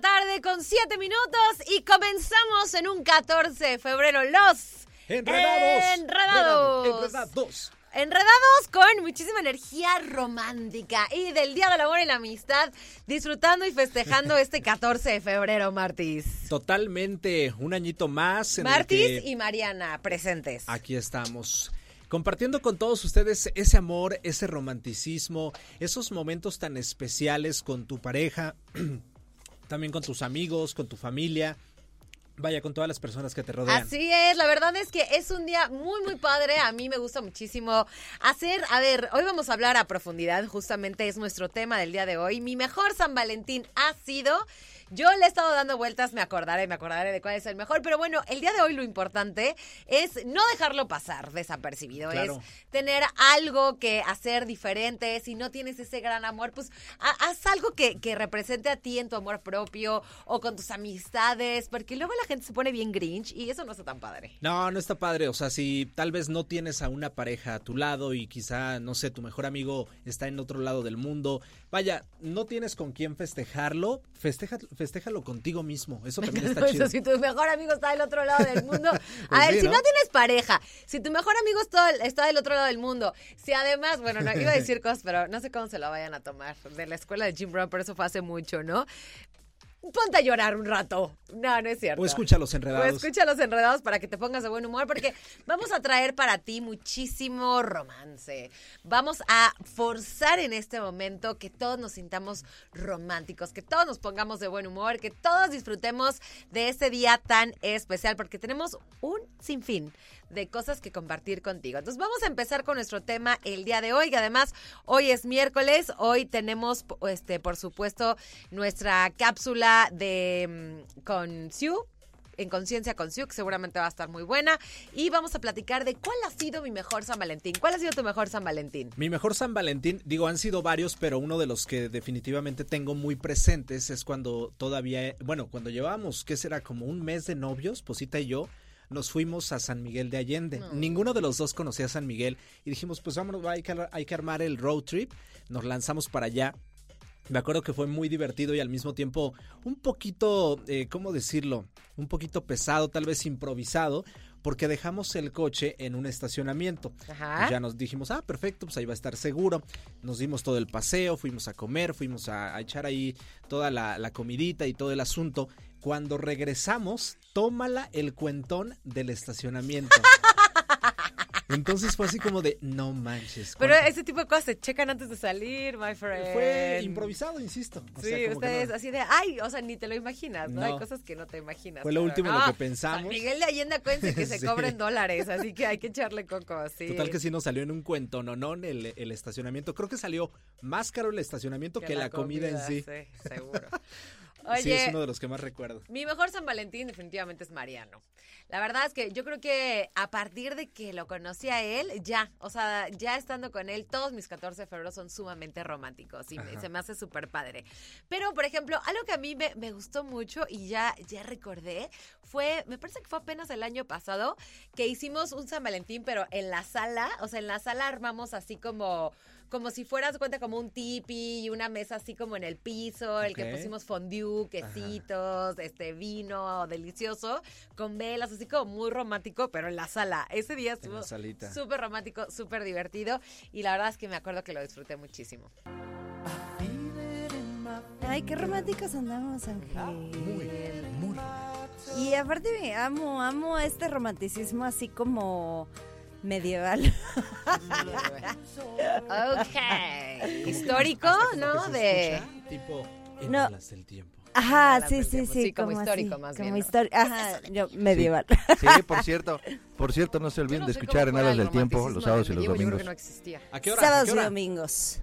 La tarde con 7 minutos y comenzamos en un 14 de febrero los Enredados. Enredados. Enredados. Enredados con muchísima energía romántica y del Día del Amor y la Amistad, disfrutando y festejando este 14 de febrero, Martis. Totalmente un añito más. En Martis que y Mariana presentes. Aquí estamos. Compartiendo con todos ustedes ese amor, ese romanticismo, esos momentos tan especiales con tu pareja, también con tus amigos, con tu familia. Vaya, con todas las personas que te rodean. Así es, la verdad es que es un día muy, muy padre. A mí me gusta muchísimo hacer. A ver, hoy vamos a hablar a profundidad, justamente es nuestro tema del día de hoy. Mi mejor San Valentín ha sido. Yo le he estado dando vueltas, me acordaré, me acordaré de cuál es el mejor, pero bueno, el día de hoy lo importante es no dejarlo pasar desapercibido, Claro. es tener algo que hacer diferente, si no tienes ese gran amor, pues ha- haz algo que, que represente a ti en tu amor propio o con tus amistades, porque luego la gente se pone bien grinch y eso no está tan padre. No, no está padre. O sea, si tal vez no tienes a una pareja a tu lado y quizá, no sé, tu mejor amigo está en otro lado del mundo, vaya, no tienes con quién festejarlo, festeja, festéjalo contigo mismo. Eso también está Eso, chido. si tu mejor amigo está del otro lado del mundo. A Pues ver, sí, si ¿no? no tienes pareja, si tu mejor amigo está, está del otro lado del mundo, si además, bueno, no iba a decir cosas, pero no sé cómo se lo vayan a tomar de la escuela de Jim Brown, pero eso fue hace mucho, ¿no? Ponte a llorar un rato. No, no es cierto. O escucha los O enredados. escucha los enredados para que te pongas de buen humor, porque vamos a traer para ti muchísimo romance. Vamos a forzar en este momento que todos nos sintamos románticos, que todos nos pongamos de buen humor, que todos disfrutemos de este día tan especial, porque tenemos un sinfín de cosas que compartir contigo. Entonces vamos a empezar con nuestro tema el día de hoy, que además hoy es miércoles, hoy tenemos, este, por supuesto, nuestra cápsula de mm, con Sue en Conciencia con Sue, que seguramente va a estar muy buena. Y vamos a platicar de cuál ha sido mi mejor San Valentín. ¿Cuál ha sido tu mejor San Valentín? Mi mejor San Valentín, digo, han sido varios, pero uno de los que definitivamente tengo muy presentes es cuando todavía, bueno, cuando llevábamos, ¿qué será? Como un mes de novios, Posita y yo, nos fuimos a San Miguel de Allende. Ninguno de los dos conocía a San Miguel y dijimos, pues vámonos, hay que, hay que armar el road trip. Nos lanzamos para allá. Me acuerdo que fue muy divertido y al mismo tiempo un poquito, eh, ¿cómo decirlo? Un poquito pesado, tal vez improvisado, porque dejamos el coche en un estacionamiento. Ajá. Pues ya nos dijimos, ah, perfecto, pues ahí va a estar seguro. Nos dimos todo el paseo, fuimos a comer, fuimos a, a echar ahí toda la, la comidita y todo el asunto. Cuando regresamos, tómala el cuentón del estacionamiento. Entonces fue así como de, no manches. Pero ¿cuánto- ese tipo de cosas se checan antes de salir, my friend. fue improvisado, insisto. O Sí, sea, ustedes no- así de, ay, o sea, ni te lo imaginas, ¿no? No. Hay cosas que no te imaginas. Fue lo último en lo no, que pensamos. San Miguel de Allende, acuérdense que se cobren dólares, así que hay que echarle coco, sí. Total que sí nos salió en un cuento, no, no, el, el estacionamiento. Creo que salió más caro el estacionamiento que, la, comida, en sí. Sí, seguro. Sí, es uno de los que más recuerdo. Mi mejor San Valentín definitivamente es Mariano. La verdad es que yo creo que a partir de que lo conocí a él, ya, o sea, ya estando con él, todos mis 14 de febrero son sumamente románticos y me- se me hace súper padre. Pero, por ejemplo, algo que a mí me, me gustó mucho y ya, ya recordé, fue, me parece que fue apenas el año pasado, que hicimos un San Valentín, pero en la sala, o sea, en la sala armamos así como... Como si fueras cuenta como un tipi y una mesa así como en el piso, el que pusimos fondue, quesitos, este vino delicioso, con velas, así como muy romántico, pero en la sala. Ese día estuvo súper romántico, súper divertido y la verdad es que me acuerdo que lo disfruté muchísimo. Ay, qué románticos andamos, Ángel. Muy, muy. Y aparte me amo, amo este romanticismo así como medieval. ok. Histórico, como ¿no? De... tipo, en No. alas del tiempo. Ajá, Medieval, sí, sí, tiempo. sí, Sí, como como histórico, así, más como bien, ¿no? histórico. Ajá, yo medieval. Sí, por cierto, por cierto, no se olviden no de escuchar en Alas el del Tiempo los sábados y los medievo, yo creo domingos. que no existía. ¿A qué hora? ¿A Sábados qué y hora? domingos.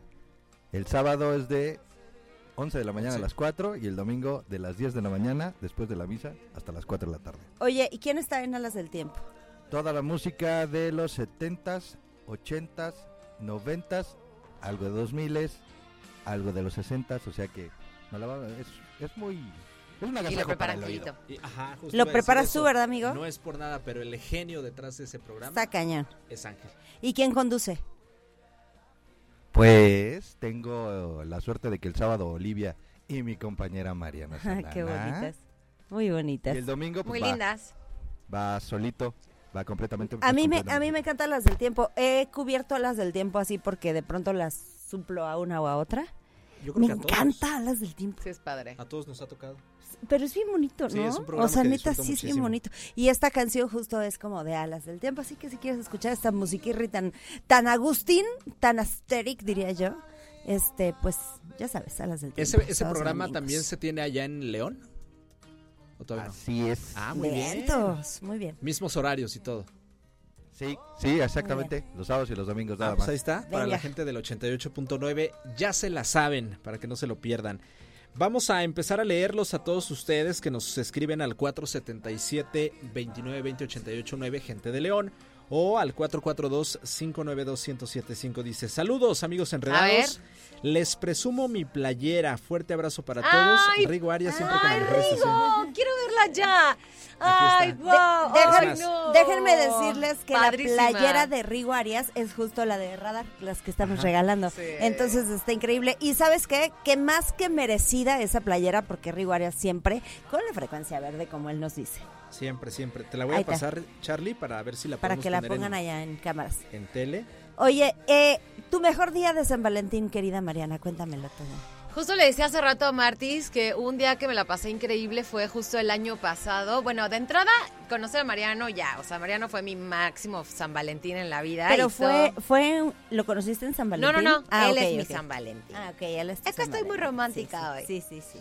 El sábado es de 11 de la mañana a Sí. las 4 y el domingo de las 10 de la mañana, después de la misa, hasta las 4 de la tarde. Oye, ¿y quién está en Alas del Tiempo? Toda la música de los 70s, 80s, 90s, algo de 2000s, algo de los 60s, o sea que no la va- es, es muy... Es una Y lo agasajo para preparan el oído. todito. Y- ajá, justo Lo preparas tú. ¿verdad, amigo? No es por nada, pero el genio detrás de ese programa Está cañón. es Ángel. ¿Y quién conduce? Pues tengo la suerte de que el sábado Olivia y mi compañera Mariana Qué bonitas. Muy Y bonitas. el domingo pues, Muy va, lindas. va solito, va completamente. A mí, me, a mí me encantan las del tiempo. He cubierto las del tiempo así porque de pronto las suplo a una o a otra. Yo creo Me que a todos- encanta las del tiempo. Sí, es padre. A todos nos ha tocado. Pero es bien bonito, ¿no? Sí, es un programa o sea, que neta, sí es bien muchísimo. bonito. Y esta canción justo es como de alas del tiempo. Así que si quieres escuchar esta musiquirri tan, tan Agustín, tan asteric, diría yo, este, pues ya sabes, alas del tiempo. ¿Ese, programa domingos. también se tiene allá en León? ¿O todavía no? Así es. Ah, muy bien. Vientos, muy bien. Mismos horarios y todo. Sí, sí, exactamente. Los sábados y los domingos nada Ah, pues más. ahí está. Para Venga. la gente del 88.9, ya se la saben, para que no se lo pierdan. Vamos a empezar a leerlos a todos ustedes que nos escriben al 477 29 20 88 9, gente de León, o al 442 592 1075. Dice: Saludos, amigos enredados. Les presumo mi playera. Fuerte abrazo para todos. Ay, Rigo Arias siempre con ¡Ay, la mejor estación. Rigo! ¡Quiero verla ya! ¡Ay, wow! De- ¡Ay, déjenme- no! Déjenme decirles que Padrísima. la playera de Rigo Arias es justo la de Radar, las que estamos Ajá. regalando. Sí. Entonces está increíble. Y ¿sabes qué? Que más que merecida esa playera, porque Rigo Arias siempre con la frecuencia verde, como él nos dice, Siempre, siempre. Te la voy a pasar, Charlie, para ver si la para que la en- pongan allá en cámaras. en tele. Oye, eh, tu mejor día de San Valentín, querida Mariana, cuéntamelo todo. Justo le decía hace rato a Martis que un día que me la pasé increíble fue justo el año pasado. Bueno, de entrada, conocer a Mariano ya. O sea, Mariano fue mi máximo San Valentín en la vida. Pero fue, todo. fue, ¿lo conociste en San No, Valentín? no, no. Ah, él ok, es mi. San Valentín. Ah, ok, él es tu Es que San estoy muy romántica Sí, hoy. Sí, sí, sí.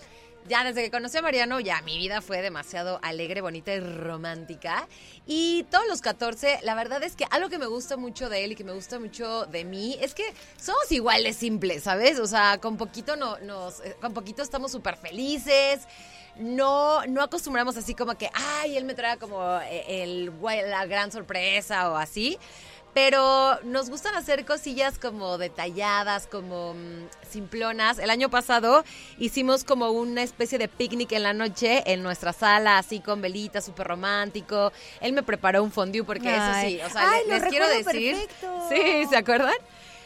Ya desde que conocí a Mariano, ya mi vida fue demasiado alegre, bonita y romántica. Y todos los 14, la verdad es que algo que me gusta mucho de él y que me gusta mucho de mí es que somos igual de simples, ¿sabes? O sea, con poquito no, nos, eh, con poquito estamos súper felices. No, no acostumbramos así como que, ay, él me trae como eh, el, la gran sorpresa o así. Pero nos gustan hacer cosillas como detalladas, como mm, simplonas. El año pasado hicimos como una especie de picnic en la noche en nuestra sala, así con velitas, súper romántico. Él me preparó un fondue porque Ay. eso sí, o sea, Ay, les quiero decir. perfecto. Sí, ¿se acuerdan?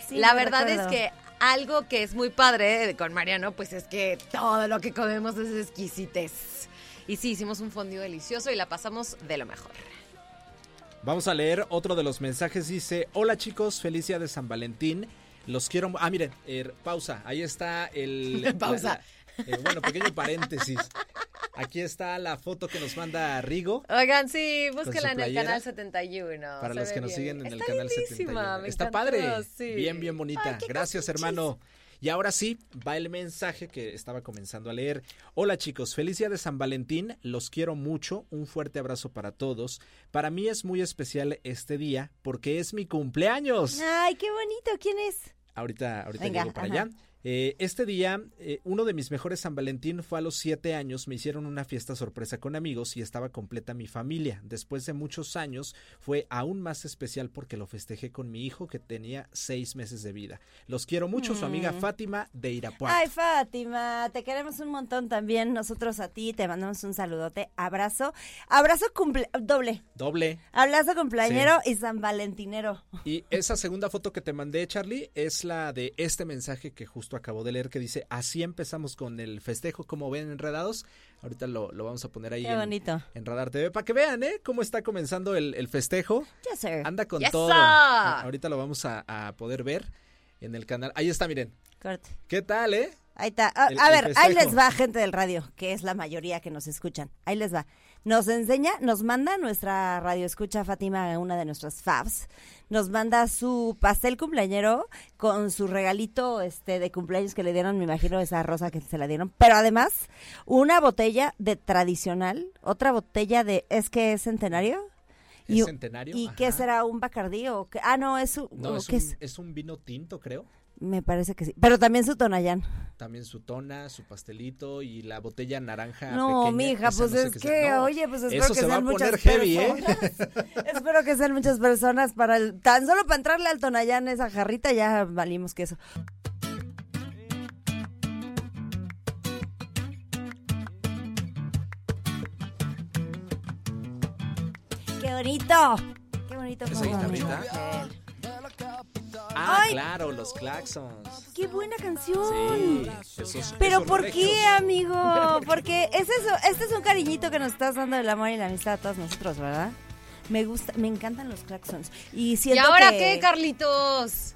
Sí, la verdad recuerdo. es que algo que es muy padre con Mariano, pues es que todo lo que comemos es exquisitez. Y sí, hicimos un fondue delicioso y la pasamos de lo mejor. Vamos a leer otro de los mensajes. Dice, hola chicos, feliz día de San Valentín. Los quiero... Ah, miren, eh, pausa. Ahí está el... Pausa. la- la- eh, bueno, pequeño paréntesis. Aquí está la foto que nos manda Rigo. Oigan, sí, búsquela en el canal 71. Para los que nos bien. siguen en el Está canal lindísima, 71. me Está encantó, padre. sí. Bien, bien bonita. Ay, Gracias, hermano. Y ahora sí, va el mensaje que estaba comenzando a leer. Hola chicos, feliz día de San Valentín. Los quiero mucho. Un fuerte abrazo para todos. Para mí es muy especial este día porque es mi cumpleaños. Ay, qué bonito. ¿Quién es? Ahorita, ahorita Venga, llego para ajá. allá. Eh, este día, eh, uno de mis mejores San Valentín fue a los siete años. Me hicieron una fiesta sorpresa con amigos y estaba completa mi familia. Después de muchos años, fue aún más especial porque lo festejé con mi hijo que tenía seis meses de vida. Los quiero mucho, su amiga Fátima de Irapuato. Mm. Ay, Fátima, te queremos un montón también. Nosotros a ti te mandamos un saludote. Abrazo. Abrazo cumple doble. Doble. Abrazo cumpleañero y San Valentinero. Y esa segunda foto que te mandé, Charlie, es la de este mensaje que justo acabo de leer que dice, así empezamos con el festejo, como ven enredados. Ahorita lo, lo vamos a poner ahí Qué en, bonito. en Radar TV para que vean, ¿eh? Cómo está comenzando el, el festejo. Yes, sir. Anda con ¡Yes, todo. sir! Ahorita lo vamos a, a poder ver en el canal. Ahí está, miren. Corte. ¿Qué tal, eh? Ahí está. A, El- a ver, ahí les va, gente del radio, que es la mayoría que nos escuchan. Ahí les va. Nos enseña, nos manda nuestra radio escucha Fátima, una de nuestras fabs, nos manda su pastel cumpleañero con su regalito este de cumpleaños que le dieron, me imagino esa rosa que se la dieron, pero además una botella de tradicional, otra botella de, ¿es que es centenario? ¿Es Y- centenario? ¿Y Ajá. qué será? ¿Un bacardí o qué? Ah, no, es un... No, es qué un, es? es un vino tinto, creo. Me parece que sí. Pero también su Tonayán. También su tona, su pastelito y la botella naranja No, pequeña, mija, pues no es que, sea. No, oye, pues espero eso que se va sean a poner muchas heavy, ¿eh? personas. espero que sean muchas personas para el, tan solo para entrarle al Tonayán esa jarrita ya valimos que eso. Bonito! ¡Qué bonito! Ah, Ay. claro, los claxons. ¡Qué buena canción! Sí, esos, Pero esos ¿por regios. qué, amigo? Porque es eso, este es un cariñito que nos estás dando del amor y la amistad a todos nosotros, ¿verdad? Me gusta, me encantan los claxons. Y ¿Y siento ahora que qué, Carlitos?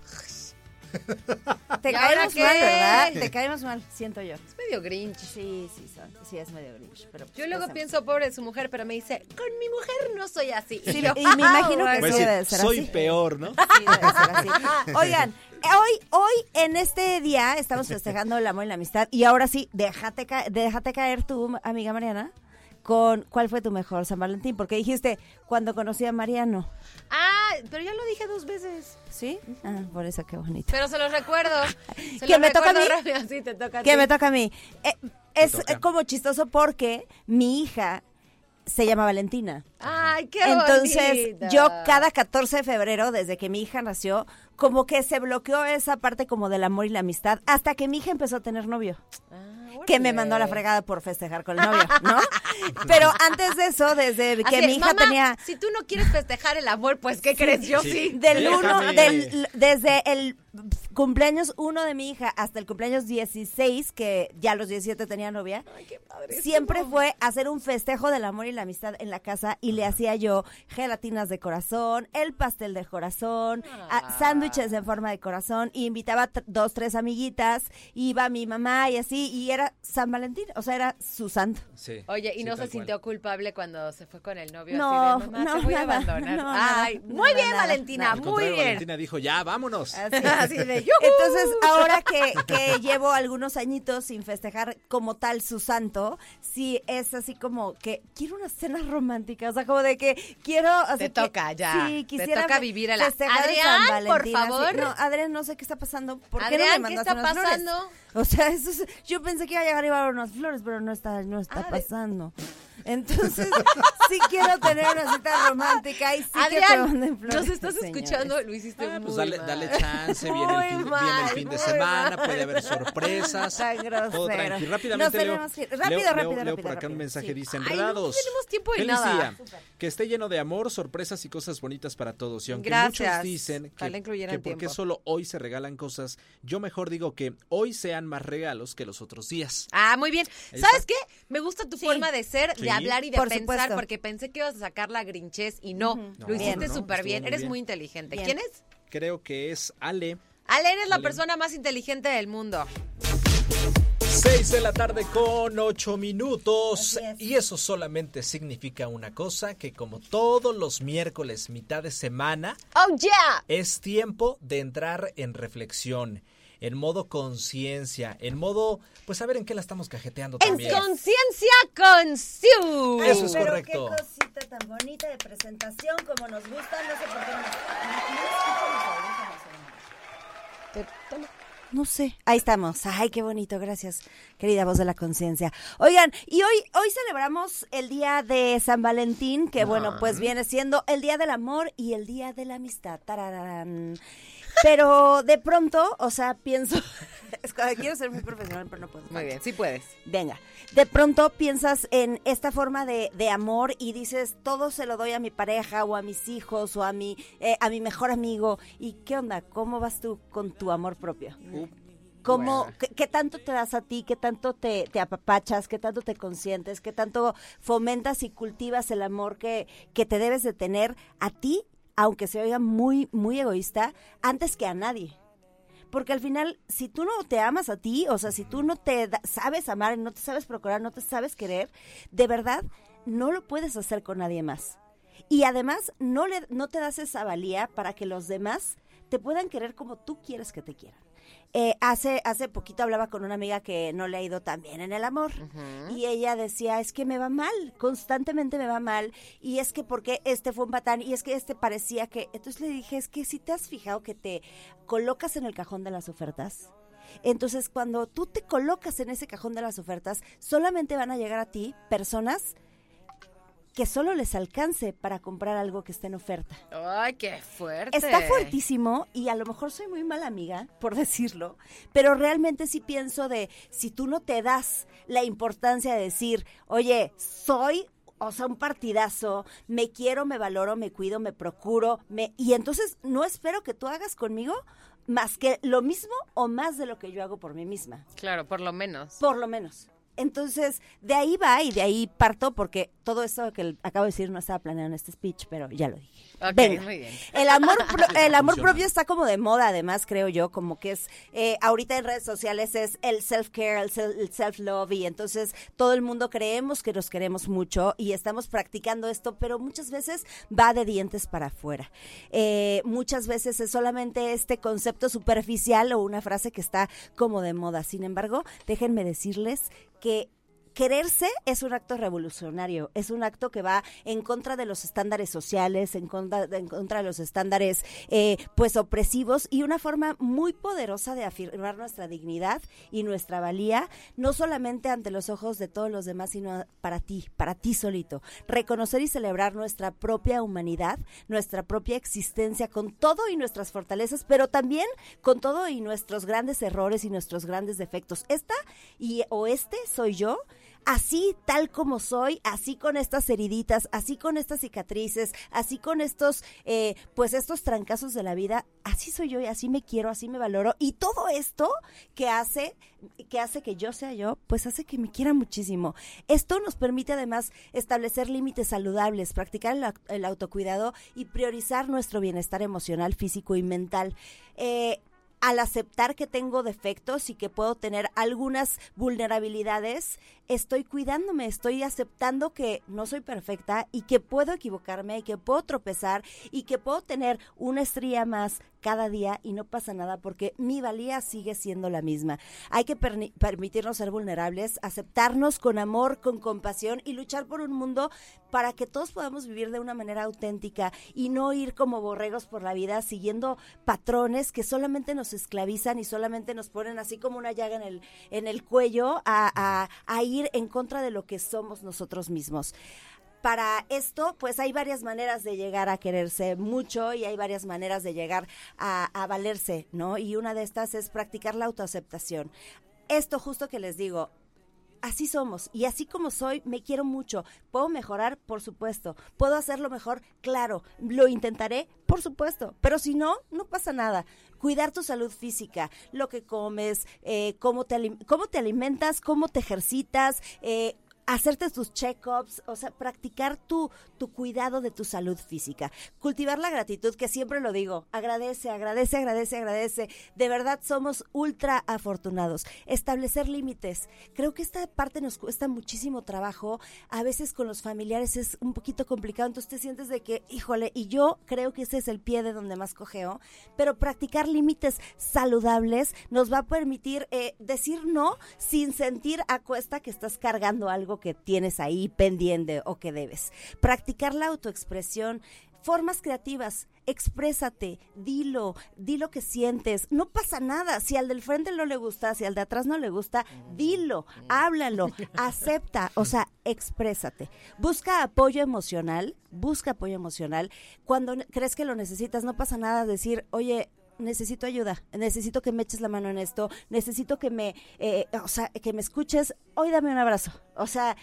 Te ¿Y ahora caemos qué? mal, ¿verdad? Te caemos mal, siento yo. Es medio grinch. Sí, sí, son- sí es medio grinch, pero Yo luego pues, pienso, pobre de su mujer, pero me dice, con mi mujer no soy así. Sí, yo, y me imagino que a sí debe ser soy así. peor, ¿no? Sí, debe ser así. Oigan, hoy, hoy en este día estamos festejando el amor y la amistad y ahora sí, déjate, ca- déjate caer tú, amiga Mariana, con cuál fue tu mejor San Valentín, porque dijiste cuando conocí a Mariano, Ah, pero ya lo dije dos veces. ¿sí? Ah, por eso qué bonito. Pero se los recuerdo. Se ¿Que los me toca a mí? rápido. Sí, te toca a Que ti. me toca a mí. Eh, es toca. como chistoso porque mi hija se llama Valentina. Ay, qué Entonces, bonita. yo cada 14 de febrero, desde que mi hija nació, como que se bloqueó esa parte como del amor y la amistad, hasta que mi hija empezó a tener novio. Ah, que me mandó a la fregada por festejar con el novio, ¿no? Pero antes de eso, desde que Así, mi hija "Mamá, tenía Si tú no quieres festejar el amor, pues ¿qué crees? Yo sí. Sí. del uno, del, desde el cumpleaños uno de mi hija hasta el cumpleaños 16, que ya a los 17 tenía novia, siempre fue hacer un festejo del amor y la amistad en la casa y le hacía yo gelatinas de corazón, el pastel de corazón, Ah. sándwiches en forma de corazón y invitaba dos, tres amiguitas, iba mi mamá y así, y era San Valentín, o sea, era su santo. Sí, Oye, ¿y sí, no se cual. sintió culpable cuando se fue con el novio? No, así de, mamá, no, te voy nada, a abandonar. no, Ay, muy nada, bien, nada, Valentina, Al muy bien. Valentina dijo, ya, vámonos. Así, Así de, ¡yujú! Entonces, ahora que, que llevo algunos añitos sin festejar como tal su santo, sí es así como que quiero una cena romántica, o sea, como de que quiero... así Te que- toca, ya. Sí, Te quisiera toca fe- vivir a la- Adrián, por favor. No, Adrián, no sé qué está pasando. ¿Por qué Adrián, no me ¿qué mandaste está unas flores? O sea, eso es- yo pensé que iba a llegar y iba a haber unas flores, pero no está, no está Adri- pasando. Entonces, sí quiero tener una cita romántica y sí que te Adrián, manden flores. nos estás señores. escuchando, lo hiciste Ah, muy pues dale, mal. dale chance, viene Muy el fin, viene mal, el fin de semana, mal. puede haber sorpresas. Tan grosero. Todo tranqui. Nos Rápidamente leo, que leo- Rápido, leo- rápido, leo rápido, por acá rápido. un mensaje, Sí. dice, Ay, no enredados. tenemos tiempo de Feliz nada. día. Que esté lleno de amor, sorpresas y cosas bonitas para todos. Y aunque Gracias. muchos dicen que, porque tiempo. solo hoy se regalan cosas, yo mejor digo que hoy sean más regalos que los otros días. Ah, muy bien. Ahí ¿Sabes está. qué? Me gusta tu Sí. forma de ser, Sí. de hablar y de Por pensar, supuesto. porque pensé que ibas a sacar la grinchez y no. Lo No, hiciste no, súper bien. muy Eres bien. muy inteligente. Bien. ¿Quién es? Creo que es Ale. Ale, eres la persona más inteligente del mundo. 6 de la tarde con 8 minutos. Es. Y eso solamente significa una cosa, que como todos los miércoles, mitad de semana, ¡Oh, yeah! es tiempo de entrar en reflexión, en modo conciencia, en modo, pues a ver en qué la estamos cajeteando En también. conciencia con Siu. Eso es Pero correcto. qué cosita tan bonita de presentación como nos gusta, no sé por qué no. No sé. Ahí estamos. Ay, qué bonito. Gracias, querida voz de la conciencia. Oigan, y hoy, hoy celebramos el día de San Valentín, que bueno, pues viene siendo el día del amor y el día de la amistad. Pero de pronto, o sea, pienso, quiero ser muy profesional, pero no puedo. Muy bien, sí puedes. Venga, de pronto piensas en esta forma de, de amor y dices, todo se lo doy a mi pareja o a mis hijos o a mi, eh, a mi mejor amigo. ¿Y qué onda? ¿Cómo vas tú con tu amor propio? Uh, ¿Cómo, Bueno. qué, qué tanto te das a ti? ¿Qué tanto te, te apapachas? ¿Qué tanto te consientes? ¿Qué tanto fomentas y cultivas el amor que, que te debes de tener a ti, aunque se oiga muy, muy egoísta, antes que a nadie? Porque al final, si tú no te amas a ti, o sea, si tú no te da- sabes amar, no te sabes procurar, no te sabes querer, de verdad no lo puedes hacer con nadie más. Y además, no, le, no te das esa valía para que los demás te puedan querer como tú quieres que te quieran. Eh, hace, hace poquito hablaba con una amiga que no le ha ido tan bien en el amor. Y ella decía, es que me va mal, constantemente me va mal. Y es que porque este fue un patán y es que este parecía que... Entonces le dije, es que si te has fijado que te colocas en el cajón de las ofertas, entonces cuando tú te colocas en ese cajón de las ofertas, solamente van a llegar a ti personas que solo les alcance para comprar algo que esté en oferta. Ay, qué fuerte. Está fuertísimo y a lo mejor soy muy mala amiga, por decirlo, pero realmente sí pienso de si tú no te das la importancia de decir, oye, soy o sea, un partidazo, me quiero, me valoro, me cuido, me procuro, me y entonces no espero que tú hagas conmigo más que lo mismo o más de lo que yo hago por mí misma. Claro, por lo menos. Por lo menos. Entonces, de ahí va y de ahí parto porque todo eso que acabo de decir no estaba planeado en este speech, pero ya lo dije. Ok, Venga. muy bien. El amor, pro- el amor propio está como de moda, además, creo yo, como que es, eh, ahorita en redes sociales es el self-care, el sel- el self-love, y entonces todo el mundo creemos que nos queremos mucho y estamos practicando esto, pero muchas veces va de dientes para afuera. Eh, muchas veces es solamente este concepto superficial o una frase que está como de moda. Sin embargo, déjenme decirles que quererse es un acto revolucionario, es un acto que va en contra de los estándares sociales, en contra, en contra de los estándares eh, pues opresivos y una forma muy poderosa de afirmar nuestra dignidad y nuestra valía, no solamente ante los ojos de todos los demás, sino para ti, para ti solito. Reconocer y celebrar nuestra propia humanidad, nuestra propia existencia con todo y nuestras fortalezas, pero también con todo y nuestros grandes errores y nuestros grandes defectos. Esta y o este soy yo así tal como soy, así con estas heriditas, así con estas cicatrices, así con estos, eh, pues estos trancazos de la vida, así soy yo y así me quiero, así me valoro. Y todo esto que hace, que hace que yo sea yo, pues hace que me quiera muchísimo. Esto nos permite además establecer límites saludables, practicar el, el autocuidado y priorizar nuestro bienestar emocional, físico y mental. Eh, al aceptar que tengo defectos y que puedo tener algunas vulnerabilidades, estoy cuidándome, estoy aceptando que no soy perfecta y que puedo equivocarme y que puedo tropezar y que puedo tener una estría más cada día y no pasa nada porque mi valía sigue siendo la misma. Hay que permitirnos ser vulnerables, aceptarnos con amor, con compasión y luchar por un mundo para que todos podamos vivir de una manera auténtica y no ir como borregos por la vida siguiendo patrones que solamente nos esclavizan y solamente nos ponen así como una llaga en el, en el cuello a, a- a ir en contra de lo que somos nosotros mismos. Para esto, pues hay varias maneras de llegar a quererse mucho y hay varias maneras de llegar a, valerse, ¿no? Y una de estas es practicar la autoaceptación. Esto justo que les digo, así somos y así como soy, me quiero mucho. ¿Puedo mejorar? Por supuesto. ¿Puedo hacerlo mejor? Claro. ¿Lo intentaré? Por supuesto. Pero si no, no pasa nada. Cuidar tu salud física, lo que comes, eh, cómo, te, cómo te alimentas, cómo te ejercitas, eh, hacerte tus check-ups, o sea, practicar tu, tu cuidado de tu salud física. Cultivar la gratitud, que siempre lo digo, agradece, agradece, agradece, agradece. De verdad somos ultra afortunados. Establecer límites. Creo que esta parte nos cuesta muchísimo trabajo. A veces con los familiares es un poquito complicado, entonces te sientes de que, híjole, y yo creo que ese es el pie de donde más cojeo, pero practicar límites saludables nos va a permitir eh, decir no sin sentir a cuesta que estás cargando algo que tienes ahí pendiente o que debes. Practicar la autoexpresión. Formas creativas, exprésate, dilo, di lo que sientes, no pasa nada, si al del frente no le gusta, si al de atrás no le gusta, dilo, háblalo, acepta, o sea, exprésate. Busca apoyo emocional, busca apoyo emocional. Cuando crees que lo necesitas, no pasa nada decir, oye, necesito ayuda, necesito que me eches la mano en esto, necesito que me, eh, o sea, que me escuches, hoy dame un abrazo, o sea,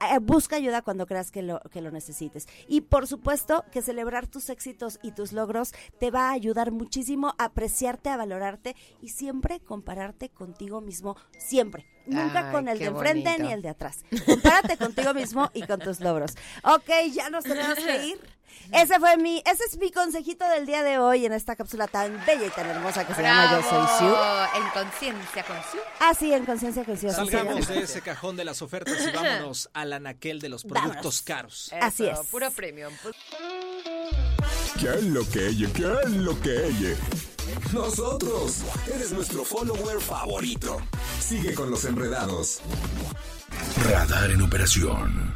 eh, busca ayuda cuando creas que lo, que lo necesites. Y por supuesto que celebrar tus éxitos y tus logros te va a ayudar muchísimo a apreciarte, a valorarte y siempre compararte contigo mismo, siempre. Nunca Ay, con el de enfrente bonito. ni el de atrás. Compárate contigo mismo y con tus logros. Ok, ya nos tenemos que ir. Ese fue mi, ese es mi consejito del día de hoy en esta cápsula tan bella y tan hermosa que se llama Yo Soy Siu. En conciencia con Siu. Así en conciencia conciencia. así se Salgamos de ese cajón de las ofertas y vámonos al anaquel de los productos Vámonos. caros. Así es. Puro premium. ¿Qué es lo que ella? ¿Qué es lo que ella? Nosotros. Eres nuestro follower favorito. Sigue con los enredados. Radar en operación.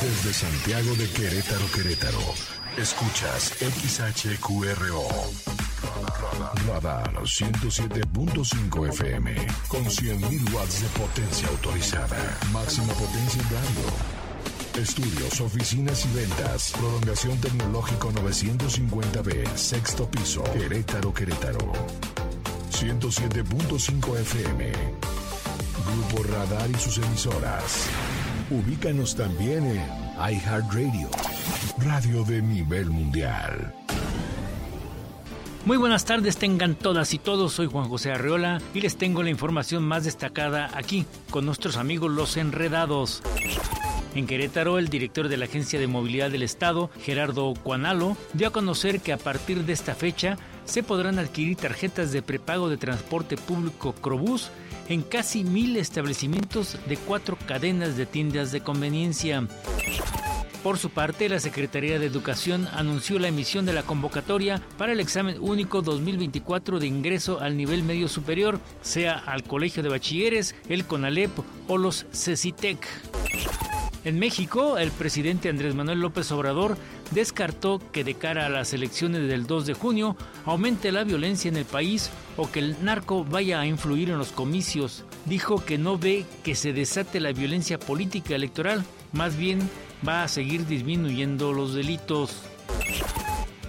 Desde Santiago de Querétaro, Querétaro. Escuchas XHQRO. Radar 107.5 FM. Con 100.000 watts de potencia autorizada. Máxima potencia en radio. Estudios, oficinas y ventas. Prolongación tecnológico 950B. Sexto piso. Querétaro, Querétaro. 107.5 FM. Grupo Radar y sus emisoras. Ubícanos también en iHeartRadio. Radio de nivel mundial. Muy buenas tardes, tengan todas y todos. Soy Juan José Arreola y les tengo la información más destacada aquí con nuestros amigos los enredados. En Querétaro, el director de la Agencia de Movilidad del Estado, Gerardo Cuanalo, dio a conocer que a partir de esta fecha se podrán adquirir tarjetas de prepago de transporte público Crobús en casi mil establecimientos de cuatro cadenas de tiendas de conveniencia. Por su parte, la Secretaría de Educación anunció la emisión de la convocatoria para el examen único 2024 de ingreso al nivel medio superior, sea al Colegio de Bachilleres, el CONALEP o los CECITEC. En México, el presidente Andrés Manuel López Obrador descartó que de cara a las elecciones del 2 de junio aumente la violencia en el país o que el narco vaya a influir en los comicios. Dijo que no ve que se desate la violencia política electoral, más bien va a seguir disminuyendo los delitos.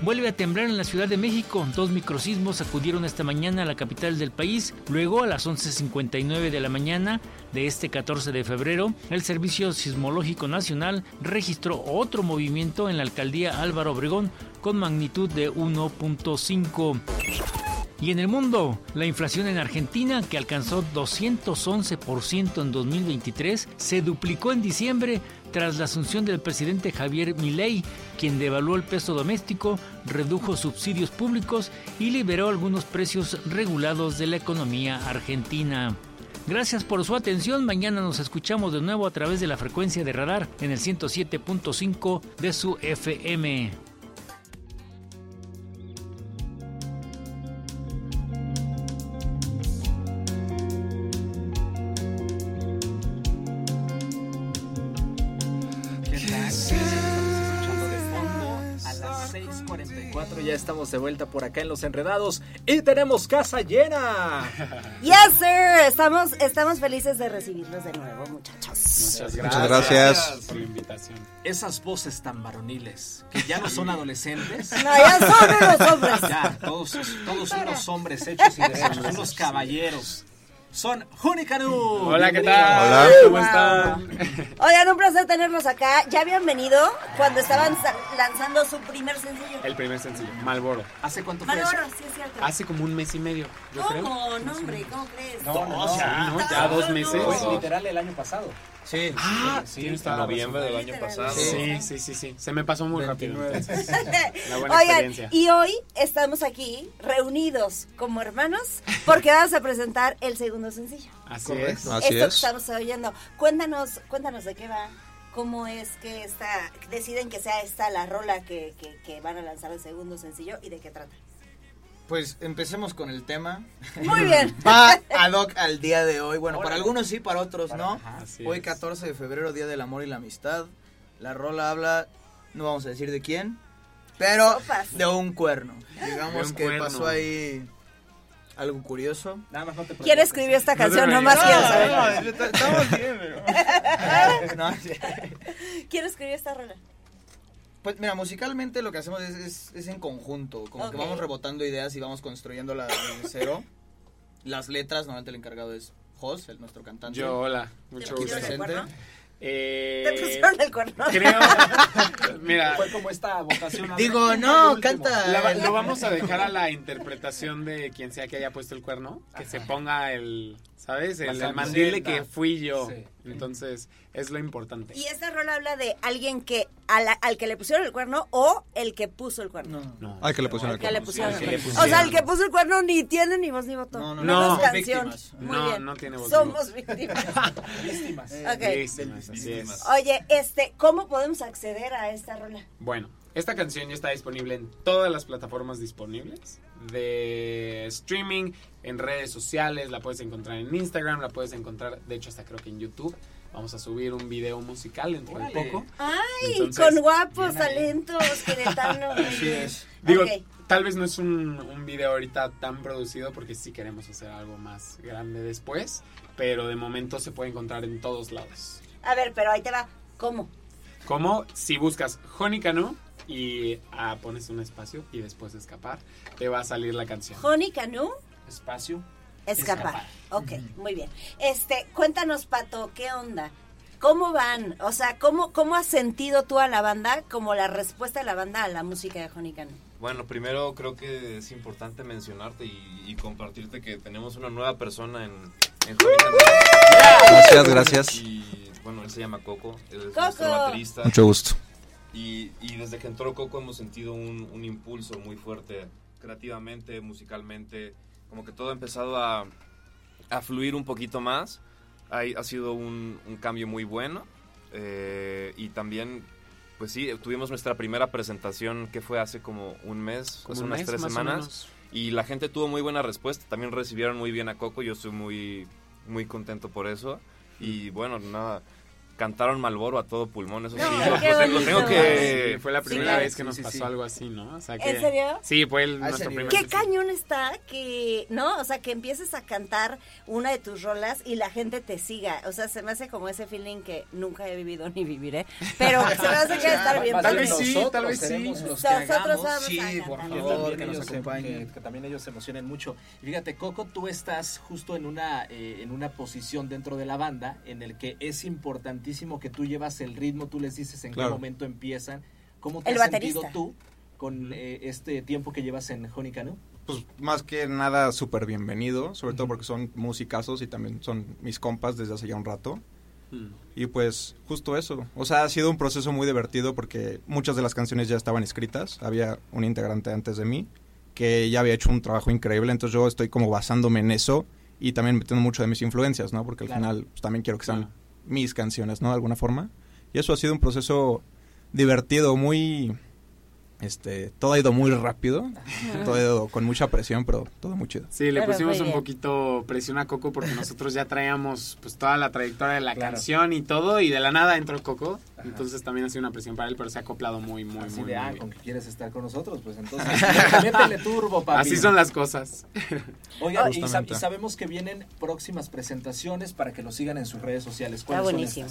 Vuelve a temblar en la Ciudad de México. Dos microsismos acudieron esta mañana a la capital del país. Luego, a las 11.59 de la mañana de este 14 de febrero, el Servicio Sismológico Nacional registró otro movimiento en la alcaldía Álvaro Obregón con magnitud de 1.5. Y en el mundo, la inflación en Argentina, que alcanzó 211% en 2023, se duplicó en diciembre tras la asunción del presidente Javier Milei, quien devaluó el peso doméstico, redujo subsidios públicos y liberó algunos precios regulados de la economía argentina. Gracias por su atención. Mañana nos escuchamos de nuevo a través de la frecuencia de radar en el 107.5 de su FM. Estamos de vuelta por acá en Los Enredados y tenemos casa llena. Yes, sir. Estamos, estamos felices de recibirlos de nuevo, muchachos. Muchas gracias. Muchas gracias. por la invitación. Esas voces tan varoniles, que ya no son adolescentes. No, ya son unos hombres. Ya, todos, todos unos hombres hechos y derechos, unos caballeros. Son Junicanú. Hola, ¿qué tal? Hola. ¿Cómo Wow. están? Oigan, un placer tenerlos acá. ¿Ya habían venido cuando estaban lanzando su primer sencillo? El primer sencillo, Malboro. ¿Hace cuánto fue eso? Malboro, sí es cierto. Hace como un mes y medio, yo creo. ¿Cómo? No, hombre, ¿cómo crees? No, no, no. Sí, ¿no? Ya dos meses. Fue literal el año pasado. Sí. Ah, Sí, tienes está noviembre del año pasado. Sí, sí, sí, sí. Se me pasó muy rápido. entonces. La buena Oigan, experiencia. y hoy estamos aquí reunidos como hermanos porque vamos a presentar el segundo sencillo. Así Correcto. es. Así Esto que es. estamos oyendo. Cuéntanos, cuéntanos de qué va. ¿Cómo es que está, deciden que sea esta la rola que, que, que van a lanzar el segundo sencillo y de qué trata? Pues empecemos con el tema. Muy bien. Va ad hoc al día de hoy. Bueno, para algunos sí, para otros no. Hoy es. 14 de febrero, Día del Amor y la Amistad. La rola habla, no vamos a decir de quién, pero Sopas. de un cuerno. Digamos un que cuerno. pasó ahí algo curioso. Nada más no te ¿Quién escribió esta canción? No más quiero saber. estamos bien, pero... No. ¿Quién escribió esta rola? Pues mira, musicalmente lo que hacemos es, es- es en conjunto, como que vamos rebotando ideas y vamos construyendo la desde cero. Las letras, normalmente el encargado es Jos, el nuestro cantante. Yo, hola. Mucho ¿Te gusto. Eh, ¿Te pusieron el cuerno? Creo. Mira, Fue como esta votación. Digo, ¿quién fue no, canta. la- lo vamos a dejar a la interpretación de quien sea que haya puesto el cuerno. Que se ponga el. ¿Sabes? El, el mandil que fui yo. Sí. Entonces, es lo importante. Y esta rola habla de alguien que a la- al que le pusieron el cuerno o el que puso el cuerno. No, No. Ay, que le pusieron El cuerno. O sea, el que puso el cuerno ni tiene ni voz ni voto. No, no, no. No, canción. víctimas. Muy No, bien. no tiene voz Somos víctimas. Víctimas. Víctimas, así es. Oye, este, ¿cómo podemos acceder a esta rola? Bueno, Esta canción ya está disponible en todas las plataformas disponibles de streaming, en redes sociales, la puedes encontrar en Instagram, la puedes encontrar, de hecho hasta creo que en YouTube. Vamos a subir un video musical dentro de poco. Ay, Entonces, con guapos talentos queretanos. Así es. Digo, tal vez no es un, un video ahorita tan producido porque sí queremos hacer algo más grande después, pero de momento se puede encontrar en todos lados. A ver, pero ahí te va. ¿Cómo? Como si buscas Honey Canoe y ah, pones un espacio y después escapar, te va a salir la canción. Honey Canoe, Espacio. escapar. Ok, muy bien. Este, cuéntanos, Pato, ¿qué onda? ¿Cómo van? O sea, ¿cómo, ¿cómo has sentido tú a la banda como la respuesta de la banda a la música de Honey Canoe? Bueno, primero creo que es importante mencionarte y, y compartirte que tenemos una nueva persona en, en. Gracias, gracias. Y bueno, él se llama Coco, él es ¡Coco! nuestro baterista. Mucho gusto. Y, y desde que entró Coco hemos sentido un, un impulso muy fuerte creativamente, musicalmente, como que todo ha empezado a, a fluir un poquito más. Hay- ha sido un, un cambio muy bueno eh, y también, pues sí, tuvimos nuestra primera presentación que fue hace como un mes, Como hace un unas mes, tres semanas. Y la gente tuvo muy buena respuesta, también recibieron muy bien a Coco, yo estoy muy, muy contento por eso. Y bueno, nada, cantaron Malboro a todo pulmón, eso sí, No, lo, tengo- lo bonito. tengo que... Sí, fue la primera vez que Sí, nos sí, pasó sí. algo así, ¿no? O sea que, ¿En serio? Sí, fue el, A nuestro ese primer. Qué cañón está que, ¿no? O sea, que empieces a cantar una de tus rolas y la gente te siga. O sea, se me hace como ese feeling que nunca he vivido ni viviré. Pero se me hace que estar bien. Más Tal vez bien sí, tal vez sí. Nosotros vamos Sí, a por favor, también, que nos ellos se, acompañen. que- que también ellos se emocionen mucho. Y fíjate, Coco, tú estás justo en una, eh, en una posición dentro de la banda en el que es importantísimo que tú llevas el ritmo, tú les dices en Claro. qué momento empiezan. ¿Cómo te El has baterista. sentido tú con eh, este tiempo que llevas en Honey Canoe? Pues más que nada súper bienvenido, sobre todo porque son musicazos y también son mis compas desde hace ya un rato. Y pues justo eso. O sea, ha sido un proceso muy divertido porque muchas de las canciones ya estaban escritas. Había un integrante antes de mí que ya había hecho un trabajo increíble, entonces yo estoy como basándome en eso y también metiendo mucho de mis influencias, ¿no? Porque al Claro. final pues, también quiero que sean Claro. Mis canciones, ¿no? De alguna forma. Y eso ha sido un proceso divertido, muy... Este, todo ha ido muy rápido, todo ha ido con mucha presión, pero todo muy chido. Sí, le Pero pusimos un poquito presión a Coco porque nosotros ya traíamos pues toda la trayectoria de la Claro. canción y todo y de la nada entró Coco, entonces también ha sido una presión para él, pero se ha acoplado muy muy Así muy, de, muy ah, bien. con que quieres estar con nosotros, pues entonces métele turbo, papi. Así son las cosas. Oigan, y, sab- Justamente. y sabemos que vienen próximas presentaciones para que lo sigan en sus redes sociales. Está ¿Cuáles son buenísimo.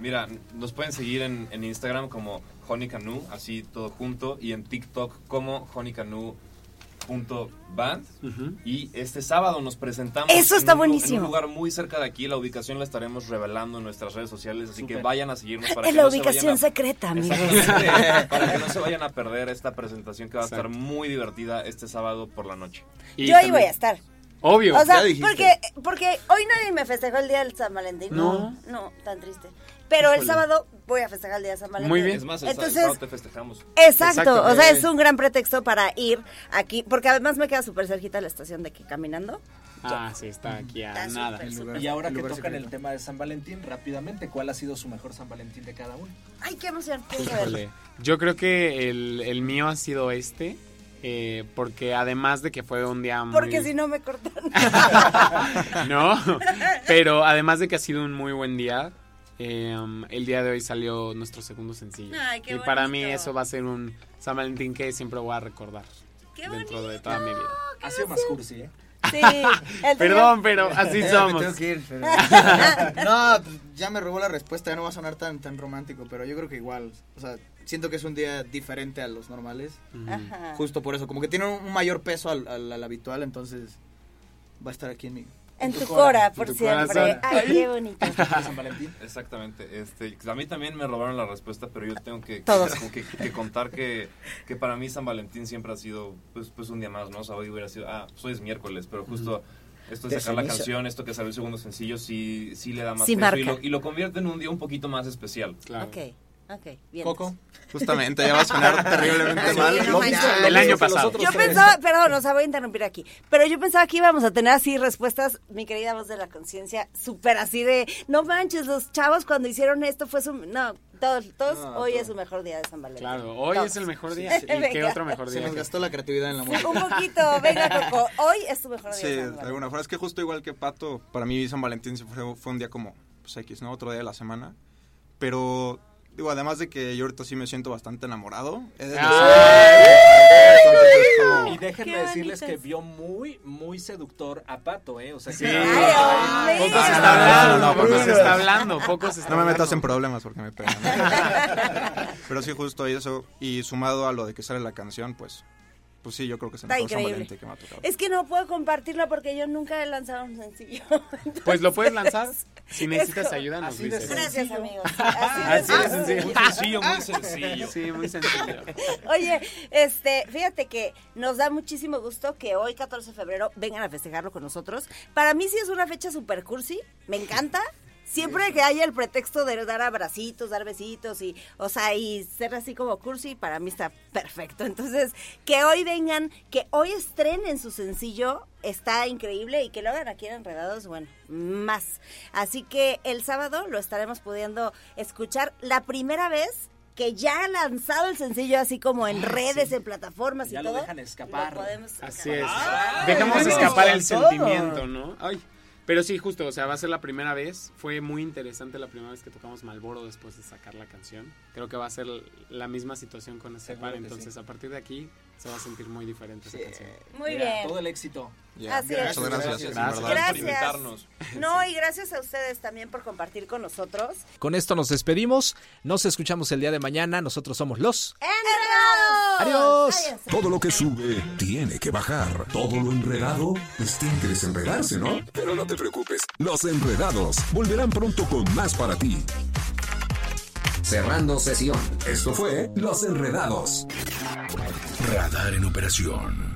Mira, nos pueden seguir en, en Instagram como Honey Canoe, así todo junto, y en TikTok como honeycanoe.band. Ujú. Y este sábado nos presentamos Eso está en un, buenísimo. en un lugar muy cerca de aquí. La ubicación la estaremos revelando en nuestras redes sociales, así que vayan a seguirnos para Es que la no se ubicación a- secreta, amigos. Para que no se vayan a perder esta presentación que va a estar muy divertida este sábado por la noche. Y Yo ahí voy a estar. Obvio. O sea, ya dijiste. porque, porque hoy nadie me festejó el día del San Valentín. No. No, tan triste. Pero el sábado voy a festejar el día de San Valentín. Muy bien. Es más, el, Entonces, sábado te festejamos. Exacto, Exacto. o sea, es un gran pretexto para ir aquí, porque además me queda súper cerquita la estación de que caminando. Ah, sí, está aquí a Está nada. lugar. Y ahora que tocan secreto. el tema de San Valentín, rápidamente, ¿cuál ha sido su mejor San Valentín de cada uno? Ay, qué emoción. Híjole. Yo creo que el, el mío ha sido este, eh, porque además de que fue un día muy... Porque si no me cortan. No, pero además de que ha sido un muy buen día, eh, um, el día de hoy salió nuestro segundo sencillo. Ay, qué y para mí eso va a ser un San Valentín que siempre voy a recordar Qué dentro de toda mi vida. Ha sido más cursi, ¿eh? Sí. el Perdón, pero así somos. tengo que ir, pero- no, pues, ya me robó la respuesta, ya no va a sonar tan, tan romántico, pero yo creo que igual, o sea, siento que es un día diferente a los normales. Ajá. justo por eso, como que tiene un mayor peso al, al- al habitual, entonces va a estar aquí en mi... En tu tu cora, por tu siempre. corazón. Ay, qué bonito. de San Valentín. Exactamente. Este, a mí también me robaron la respuesta, pero yo tengo que, Todos. como que, que contar que, que para mí San Valentín siempre ha sido pues, pues un día más, ¿no? O sea, hoy hubiera sido, ah, pues hoy es miércoles, pero justo esto de sacar la canción, esto que salió el segundo sencillo, sí, sí le da más Sí peso y lo, y lo convierte en un día un poquito más especial. Claro. Ok, ok, bien. Coco. Justamente, ya va a sonar terriblemente Sí, mal. no lo año pasado. Yo pensaba, perdón, o sea, voy a interrumpir aquí, pero yo pensaba que íbamos a tener así respuestas, mi querida voz de la conciencia, súper así de, no manches, los chavos cuando hicieron esto fue su... No, Todos, todos No, hoy todo. es su mejor día de San Valentín. Claro, hoy Todos. es el mejor día. ¿Y qué otro mejor Se día? nos gastó la creatividad en la música. Un poquito, venga Coco, hoy es tu mejor día Sí, de San alguna forma. Es que justo igual que Pato, para mí San Valentín fue, fue un día como pues, X, ¿no? Otro día de la semana. Pero, digo, además de que yo ahorita sí me siento bastante enamorado. de es como- Y déjenme Qué decirles bonitas. que vio muy, muy seductor a Pato, ¿eh? O sea, Sí. que... Ay, Poco se está hablando, No, poco no, se no. está hablando, poco se está No me metas en problemas porque me pegan. Pero sí, justo eso. Y sumado a lo de que sale la canción, pues, pues sí, yo creo que es el Está mejor increíble. Que me ha tocado. Es que no puedo compartirlo porque yo nunca he lanzado un sencillo. Pues lo puedes lanzar. Si necesitas como- ayuda, nos dices. Gracias, amigos. Así de sencillo. Muy sencillo, muy sencillo. Sí, muy sencillo. Oye, este, fíjate que nos da muchísimo gusto que hoy, 14 de febrero, vengan a festejarlo con nosotros. Para mí sí es una fecha super cursi, me encanta. Siempre que haya el pretexto de dar abracitos, dar besitos y, o sea, y ser así como cursi, para mí está perfecto. Entonces, que hoy vengan, que hoy estrenen su sencillo, está increíble y que lo hagan aquí en Enredados, bueno, más. Así que el sábado lo estaremos pudiendo escuchar la primera vez que ya ha lanzado el sencillo así como en redes, en plataformas Ya y lo todo. dejan escapar. lo podemos Así es. Dejamos escapar el todo. sentimiento, ¿no? Ay. Pero sí, justo, o sea, va a ser la primera vez. Fue muy interesante la primera vez que tocamos Malboro después de sacar la canción. Creo que va a ser la misma situación con este Seguro par. Entonces, a partir de aquí, se va a sentir muy diferente esa canción. Muy bien. Todo el éxito. Así es. Muchas gracias. Gracias. en Gracias. Gracias. por invitarnos. No, y gracias a ustedes también por compartir con nosotros. Con esto nos despedimos. Nos escuchamos el día de mañana. Nosotros somos los... ¡Enredados! ¡Adiós! Todo lo que sube tiene que bajar. Todo lo enredado, pues tiene que desenredarse, ¿no? Pero no te preocupes. Los enredados volverán pronto con más para ti. Cerrando sesión. Esto fue Los Enredados. Radar en operación.